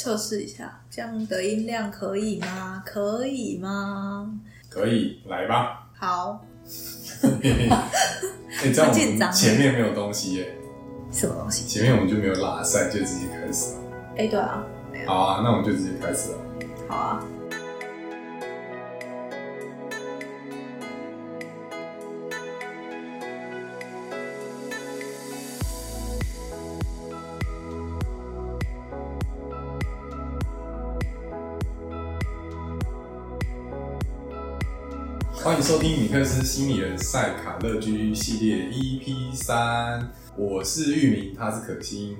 测试一下，这样的音量可以吗？可以吗？可以，来吧。好，哎、这样我紧张们前面没有东西耶，什么东西？前面我们就没有拉塞，就直接开始了。哎、对啊，好啊，那我们就直接开始了。好啊。欢迎收听米克斯心理人赛卡乐居系列 EP 三，我是玉明，他是可心。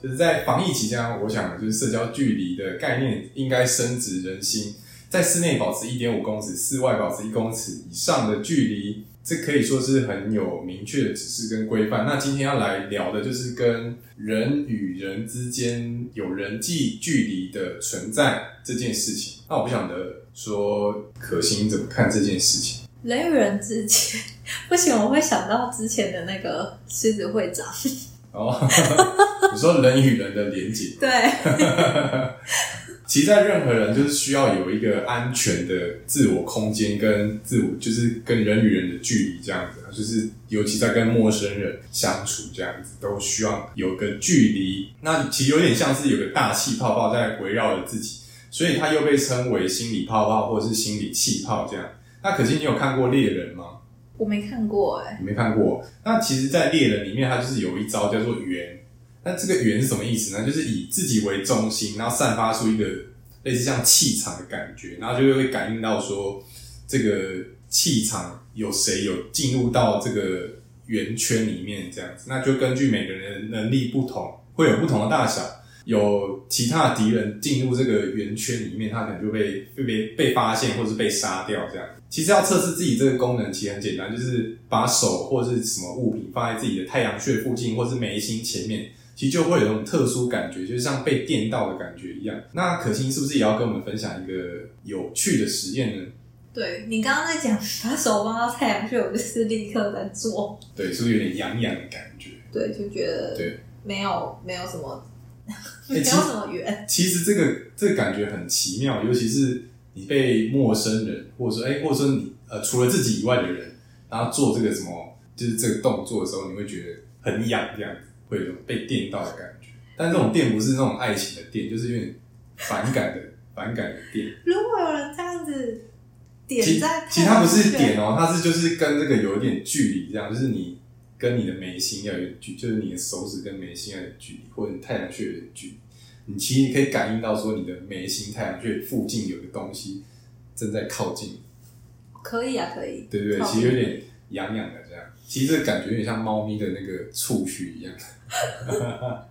就是在防疫期间，我想就是社交距离的概念应该深植人心，在室内保持一点五公尺，室外保持一公尺以上的距离，这可以说是很有明确的指示跟规范。那今天要来聊的就是跟人与人之间有人际距离的存在这件事情。那我不晓得说可心怎么看这件事情。人与人之间，不行，我会想到之前的那个狮子会长。哦，你说人与人的连接，对，其实，在任何人就是需要有一个安全的自我空间跟自我，就是跟人与人的距离这样子，就是尤其在跟陌生人相处这样子，都需要有个距离。那其实有点像是有个大气泡泡在围绕着自己，所以它又被称为心理泡泡或者是心理气泡这样。那可惜你有看过猎人吗？我没看过哎、你没看过？那其实，在猎人里面，它就是有一招叫做圆。那这个圆是什么意思呢？就是以自己为中心，然后散发出一个类似像气场的感觉，然后就会感应到说这个气场有谁有进入到这个圆圈里面，这样子。那就根据每个人的能力不同，会有不同的大小。有其他的敌人进入这个圆圈里面，他可能就被被被被发现，或者是被杀掉这样。其实要测试自己这个功能，其实很简单，就是把手或是什么物品放在自己的太阳穴附近，或是眉心前面，其实就会有一种特殊感觉，就是像被电到的感觉一样。那可心是不是也要跟我们分享一个有趣的实验呢？对你刚刚在讲把手放到太阳穴，我就是立刻在做。对，是不是有点痒痒的感觉？对，就觉得对，没有没有什么，没欸其实有什么缘。其实这个这个感觉很奇妙，尤其是你被陌生人，或者说哎、或者说你呃除了自己以外的人，然后做这个什么就是这个动作的时候，你会觉得很痒，这样子会有一种被电到的感觉。但这种电不是那种爱情的电，就是有点反感的反感的电。如果有人这样子其点在，其实它不是点哦，他是就是跟这个有一点距离，这样就是你跟你的眉心要有距，就是你的手指跟眉心要有距离，或者你太阳穴有距离。你其实可以感应到说你的眉心、太阳穴附近有个东西正在靠近，可以啊，可以。对对对，其实有点痒痒的这样。其实这感觉有点像猫咪的那个触须一样。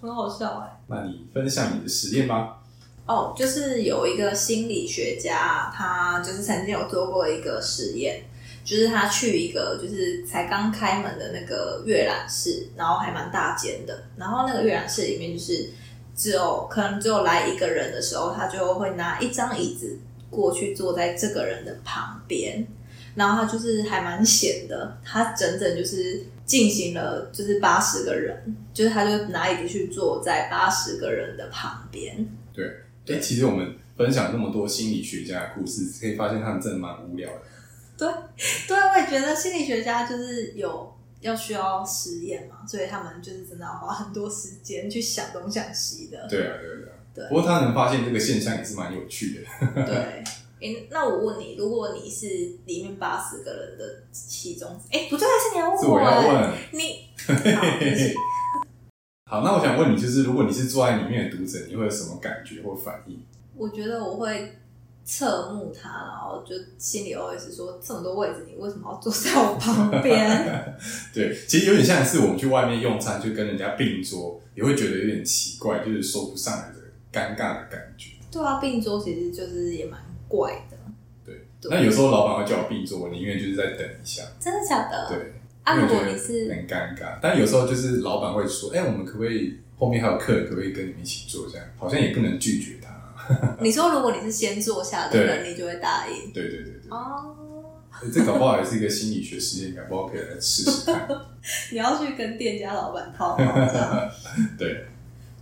很好笑哎、那你分享你的实验吧。哦，就是有一个心理学家，他就是曾经有做过一个实验，就是他去一个就是才刚开门的那个阅览室，然后还蛮大间的，然后那个阅览室里面就是只有可能只有来一个人的时候，他就会拿一张椅子过去坐在这个人的旁边，然后他就是还蛮闲的，他整整就是进行了就是八十个人，就是他就拿椅子去坐在八十个人的旁边。对，哎、其实我们分享那么多心理学家的故事，可以发现他们真的蛮无聊的。对，对，我也觉得心理学家就是有要需要实验嘛，所以他们就是真的要花很多时间去想东想西的。对啊，对啊，对啊。对不过他能发现这个现象也是蛮有趣的。对，诶，那我问你，如果你是里面八十个人的其中，哎，不对，是你要问是我要问。你 好，那我想问你，就是如果你是坐在里面的读者，你会有什么感觉或反应？我觉得我会侧目他，然后就心里 OS 说，这么多位置，你为什么要坐在我旁边？对，其实有点像是我们去外面用餐，就跟人家并桌，也会觉得有点奇怪，就是说不上来的尴尬的感觉。对啊，并桌其实就是也蛮怪的，对，对那有时候老板会叫我并桌，我宁愿就是再等一下。真的假的？对，啊，如果你是很尴尬，但有时候就是老板会说：“哎、我们可不可以后面还有客人，可不可以跟你们一起坐？”这样好像也不能拒绝他。你说，如果你是先坐下的人，你就会答应。对对对对，哦。欸这搞不好也是一个心理学实验，搞不好可以来试试看。你要去跟店家老板套话，对，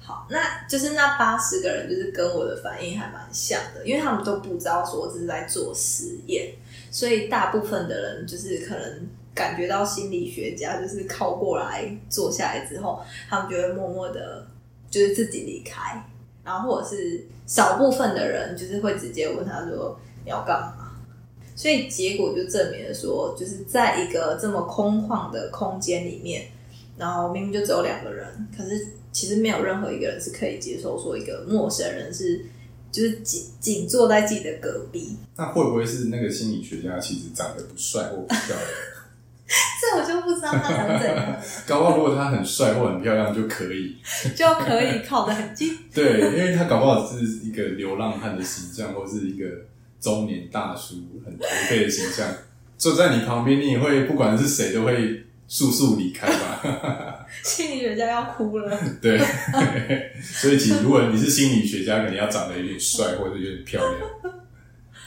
好，那就是那八十个人，就是跟我的反应还蛮像的，因为他们都不知道说这是在做实验，所以大部分的人就是可能感觉到心理学家就是靠过来坐下来之后，他们就会默默的，就是自己离开，然后或者是少部分的人就是会直接问他说你要干嘛，所以结果就证明了说，就是在一个这么空旷的空间里面，然后明明就只有两个人，可是。其实没有任何一个人是可以接受说一个陌生人是就是紧紧坐在自己的隔壁。那会不会是那个心理学家其实长得不帅或不漂亮？这我就不知道他想怎样。搞不好如果他很帅或很漂亮就可以，就可以靠得很近。对，因为他搞不好是一个流浪汉的形象，或是一个中年大叔很颓废的形象，坐在你旁边，你也会不管是谁都会。速速离开吧！心理学家要哭了。对，所以其实如果你是心理学家，肯定要长得有点帅或者有点漂亮。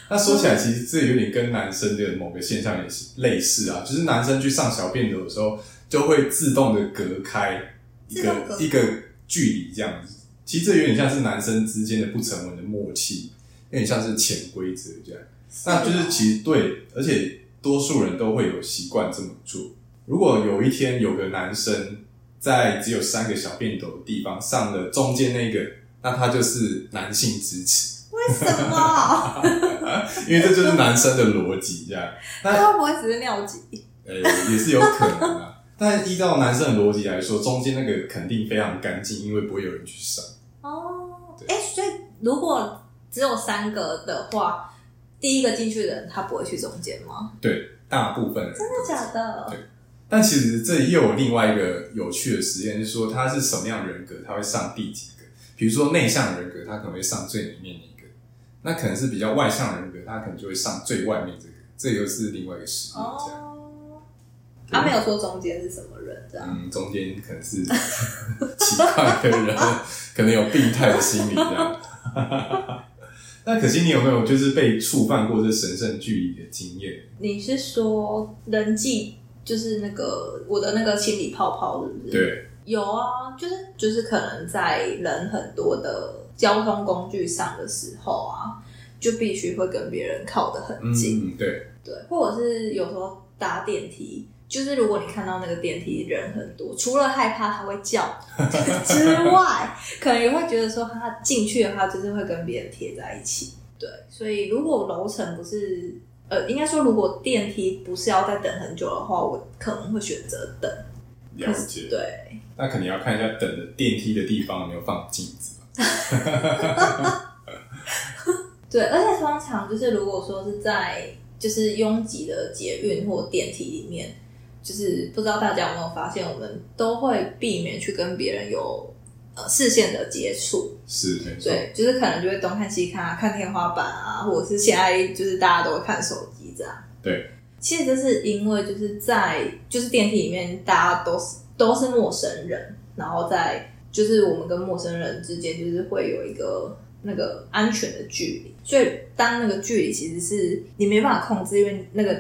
那说起来，其实这有点跟男生的某个现象也是类似啊，就是男生去上小便斗的时候，就会自动的隔开一个一个距离，这样子。其实这有点像是男生之间的不成文的默契，有点像是潜规则这样。那就是其实对，而且多数人都会有习惯这么做。如果有一天有个男生在只有三个小便斗的地方上了中间那个，那他就是男性支持。为什么？因为这就是男生的逻辑，这样。那会不会只是尿急？呃，也是有可能啊。但依照男生的逻辑来说，中间那个肯定非常干净，因为不会有人去上。哦，哎，所以如果只有三个的话，第一个进去的人他不会去中间吗？对，大部分人。真的假的？对。但其实这又有另外一个有趣的实验，是说他是什么样人格，他会上第几个？比如说内向人格，他可能会上最里面一个；那可能是比较外向人格，他可能就会上最外面这个。这又是另外一个实验。哦，他没有说中间是什么人，这样。嗯，中间可能是奇怪的人，可能有病态的心理这样。那可惜你有没有就是被触犯过这神圣距离的经验？你是说人际？就是那个我的那个心理泡泡，是不是？对，有啊，就是就是可能在人很多的交通工具上的时候啊，就必须会跟别人靠得很近。对对，或者是有时候搭电梯，就是如果你看到那个电梯人很多，除了害怕他会叫 之外，可能也会觉得说他进去的话，就是会跟别人贴在一起。对，所以如果楼层不是。呃，应该说，如果电梯不是要再等很久的话，我可能会选择等。了解。对。那肯定要看一下等的电梯的地方有没有放镜子。对，而且通常就是，如果说是在就是拥挤的捷运或电梯里面，就是不知道大家有没有发现，我们都会避免去跟别人有。视线的接触是，对，就是可能就会东看西看啊，看天花板啊，或者是现在就是大家都会看手机这样。对，其实这是因为就是在就是电梯里面，大家都是都是陌生人，然后在就是我们跟陌生人之间就是会有一个那个安全的距离，所以当那个距离其实是你没办法控制，因为那个。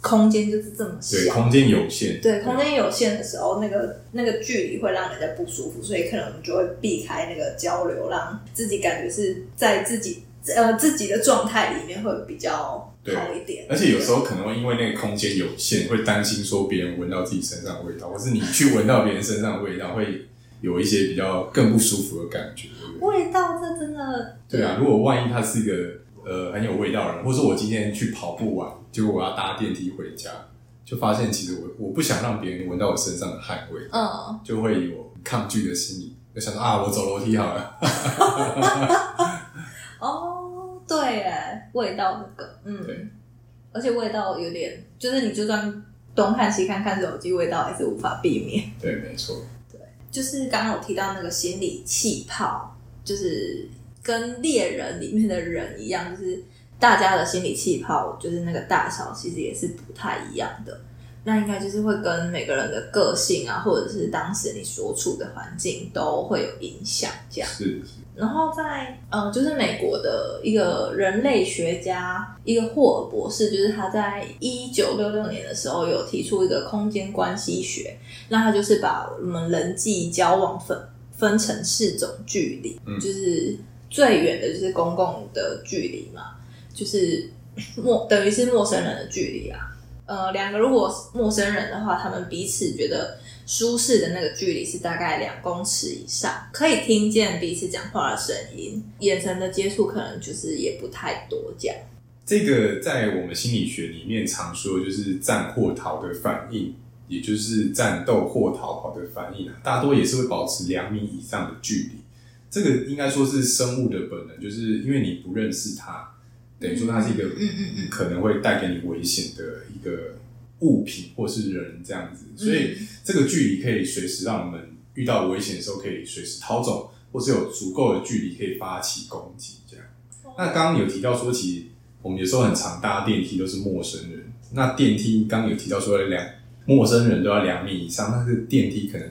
空间就是这么小，对，空间有限。对，空间有限的时候，那个那个距离会让人家不舒服，所以可能我们就会避开那个交流，让自己感觉是在自己呃自己的状态里面会比较好一点。而且有时候可能会因为那个空间有限，会担心说别人闻到自己身上的味道，或是你去闻到别人身上的味道，会有一些比较更不舒服的感觉。味道这真的对啊，如果万一他是一个呃很有味道的人，或者我今天去跑步完。结果我要搭电梯回家，就发现其实我我不想让别人闻到我身上的汗味，嗯，就会有抗拒的心理，就想说啊，我走楼梯好了。哦，对，哎，味道那个，嗯，而且味道有点，就是你就算东看西看看手机，味道还是无法避免。对，没错。对，就是刚刚我提到那个心理气泡，就是跟猎人里面的人一样，就是。大家的心理气泡就是那个大小，其实也是不太一样的。那应该就是会跟每个人的个性啊，或者是当时你所处的环境都会有影响。这样是。然后在嗯，就是美国的一个人类学家，一个霍尔博士，就是他在一九六六年的时候有提出一个空间关系学。那他就是把我们人际交往分分成四种距离，嗯就是最远的就是公共的距离嘛，就是陌等于是陌生人的距离啊。呃，两个如果陌生人的话，他们彼此觉得舒适的那个距离是大概两公尺以上，可以听见彼此讲话的声音，眼神的接触可能就是也不太多这样。这个在我们心理学里面常说，就是战或逃的反应，也就是战斗或逃跑的反应啊，大多也是会保持两米以上的距离。这个应该说是生物的本能，就是因为你不认识它，等于说它是一个嗯嗯嗯可能会带给你危险的一个物品或是人这样子，所以这个距离可以随时让我们遇到危险的时候可以随时逃走，或是有足够的距离可以发起攻击这样。那刚刚有提到说，其实我们有时候很常搭电梯都是陌生人，那电梯刚刚有提到说两陌生人都要两米以上，但是电梯可能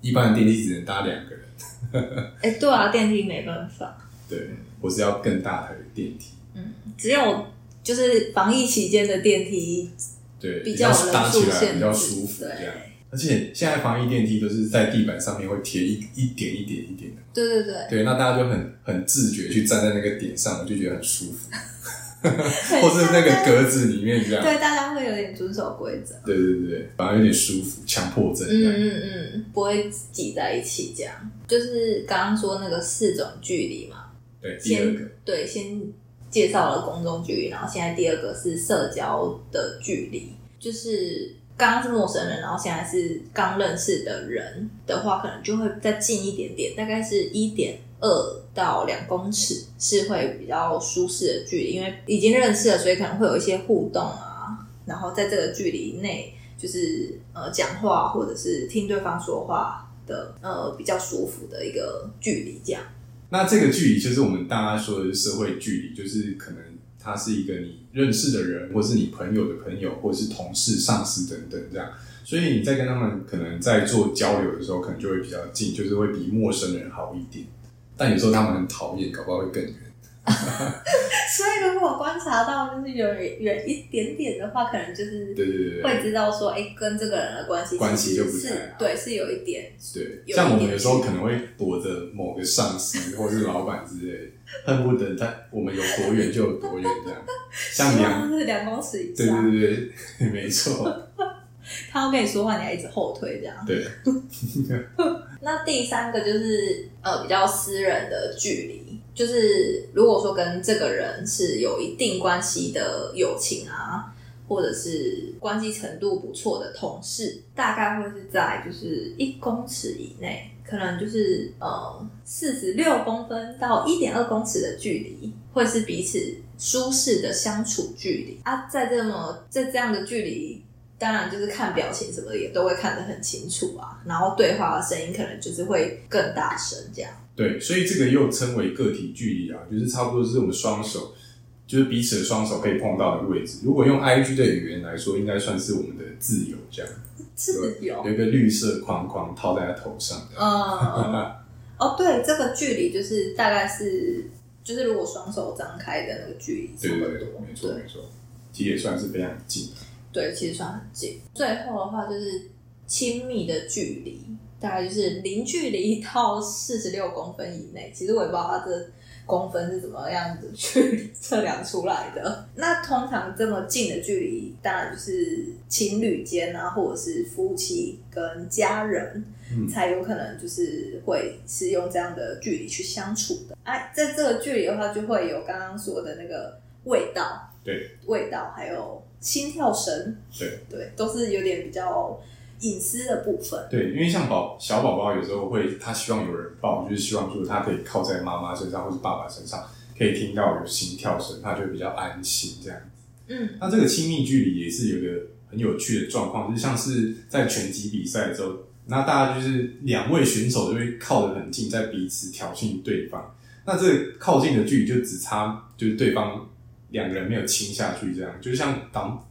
一般的电梯只能搭两个人，哎、对啊，电梯没办法。对，我是要更大台的电梯，只有就是防疫期间的电梯对，比较搭起来比较舒服这样。对而且现在防疫电梯都是在地板上面会贴一一点一点一点的，对对对，对，那大家就很很自觉去站在那个点上，我就觉得很舒服，或是那个格子里面这样，对大家会有点遵守规则，对对对对，反而有点舒服，强迫症。嗯嗯嗯，不会挤在一起这样。就是刚刚说那个四种距离嘛，对，第二个。先对先介绍了公众距离，然后现在第二个是社交的距离，就是刚刚是陌生人，然后现在是刚认识的人的话，可能就会再近一点点，大概是一点二到两公尺是会比较舒适的距离，因为已经认识了，所以可能会有一些互动啊，然后在这个距离内，就是呃讲话或者是听对方说话的呃比较舒服的一个距离，这样。那这个距离就是我们大家说的社会距离，就是可能他是一个你认识的人，或是你朋友的朋友，或是同事、上司等等这样。所以你在跟他们可能在做交流的时候，可能就会比较近，就是会比陌生人好一点。但有时候他们很讨厌，搞不好会更远。所以如果观察到就是有人远一点点的话，可能就是对对对对会知道说，哎、跟这个人的关系关系就不是对，是有一点对，像我们有时候可能会躲着某个上司或是老板之类的，恨不得他我们有多远就有多远这样。像希两，两公尺以对上。对对对，没错，他要跟你说话，你还一直后退这样。对，那第三个就是呃比较私人的距离，就是如果说跟这个人是有一定关系的友情啊，或者是关系程度不错的同事，大概会是在就是一公尺以内，可能就是呃四十六公分到一点二公尺的距离，会是彼此舒适的相处距离啊。在这么在这样的距离。当然，就是看表情什么也都会看得很清楚啊，然后对话的声音可能就是会更大声这样。对，所以这个又称为个体距离啊，就是差不多是我们双手，就是彼此的双手可以碰到的位置。如果用 I G 的语言来说，应该算是我们的自由这样，自由，有一个绿色框框套在他头上这样。嗯，哦，对，这个距离就是大概是，就是如果双手张开的那个距离差不对对对，多，没错没错，其实也算是非常近。对，其实算很近。最后的话就是亲密的距离，大概就是零距离到四十六公分以内。其实我也不知道它这公分是怎么样子去测量出来的。那通常这么近的距离，当然就是情侣间啊，或者是夫妻跟家人，嗯才有可能就是会是用这样的距离去相处的。哎，在这个距离的话，就会有刚刚说的那个味道，对，味道还有心跳声，对对，都是有点比较隐私的部分。对，因为像宝小宝宝有时候会，他希望有人抱，就是希望说他可以靠在妈妈身上或是爸爸身上，可以听到有心跳声，他就会比较安心这样。嗯，那这个亲密距离也是有一个很有趣的状况，就是像是在拳击比赛的时候，那大家就是两位选手就会靠得很近，在彼此挑衅对方。那这个靠近的距离就只差，就是对方两个人没有亲下去，这样就像当，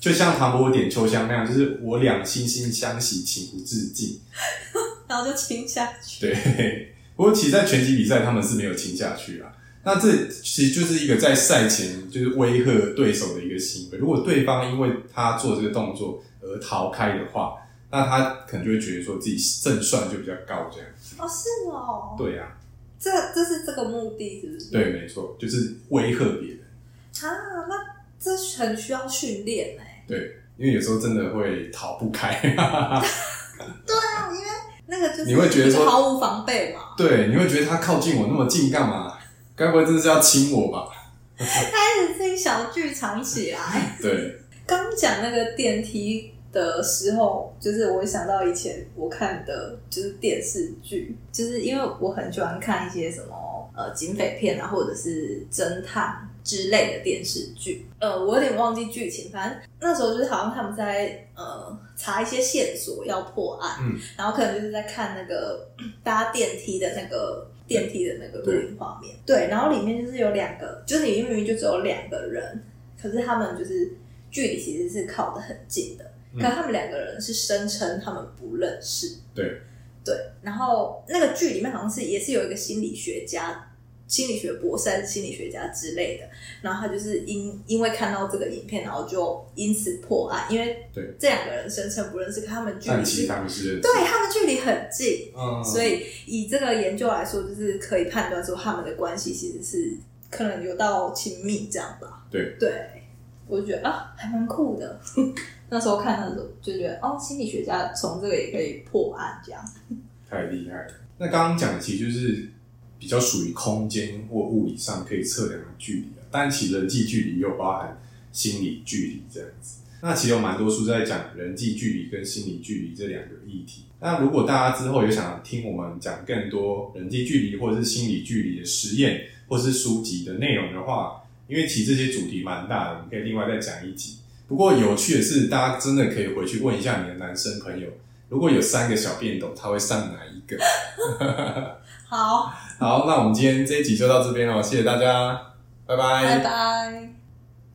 就像唐伯虎点秋香那样，就是我俩惺惺相惜，情不自禁。然后就亲下去。对，不过其实，在拳击比赛他们是没有亲下去啊。那这其实就是一个在赛前就是威吓对手的一个行为。如果对方因为他做这个动作而逃开的话，那他可能就会觉得说自己胜算就比较高，这样。哦，是哦，对呀、这这是这个目的，是不是？对，没错，就是威吓别人。啊，那这很需要训练哎。对，因为有时候真的会逃不开。对啊，因为那个就是你会觉得说毫无防备嘛，对，你会觉得他靠近我那么近干嘛？该不会真的是要亲我吧？开始自己小剧场起来。对，刚讲那个电梯的时候，就是我想到以前我看的就是电视剧，就是因为我很喜欢看一些什么呃警匪片啊，或者是侦探之类的电视剧。呃，我有点忘记剧情，反正那时候就是好像他们在呃查一些线索要破案，嗯，然后可能就是在看那个搭电梯的那个。电梯的那个录影画面，对，然后里面就是有两个，就是里面明明就只有两个人，可是他们就是距离其实是靠得很近的，嗯可他们两个人是声称他们不认识，对对，然后那个剧里面好像是也是有一个心理学家，心理学博士还是心理学家之类的，然后他就是因因为看到这个影片，然后就因此破案，因为对这两个人声称不认识，可他们距离是，但其实他们是。对他们距离很近，嗯，所以以这个研究来说，就是可以判断说他们的关系其实是可能有到亲密这样吧。对对，我就觉得啊，还蛮酷的。那时候看的时候就觉得，哦，心理学家从这个也可以破案这样。太厉害了。那刚刚讲的其实就是比较属于空间或物理上可以测量的距离，但其实人际距离又包含心理距离这样子。那其实有蛮多书在讲人际距离跟心理距离这两个议题。那如果大家之后有想听我们讲更多人际距离或者是心理距离的实验或是书籍的内容的话，因为其实这些主题蛮大的，我们可以另外再讲一集。不过有趣的是，大家真的可以回去问一下你的男生朋友，如果有三个小便斗，他会上哪一个？好，好，那我们今天这一集就到这边了，谢谢大家，拜拜拜。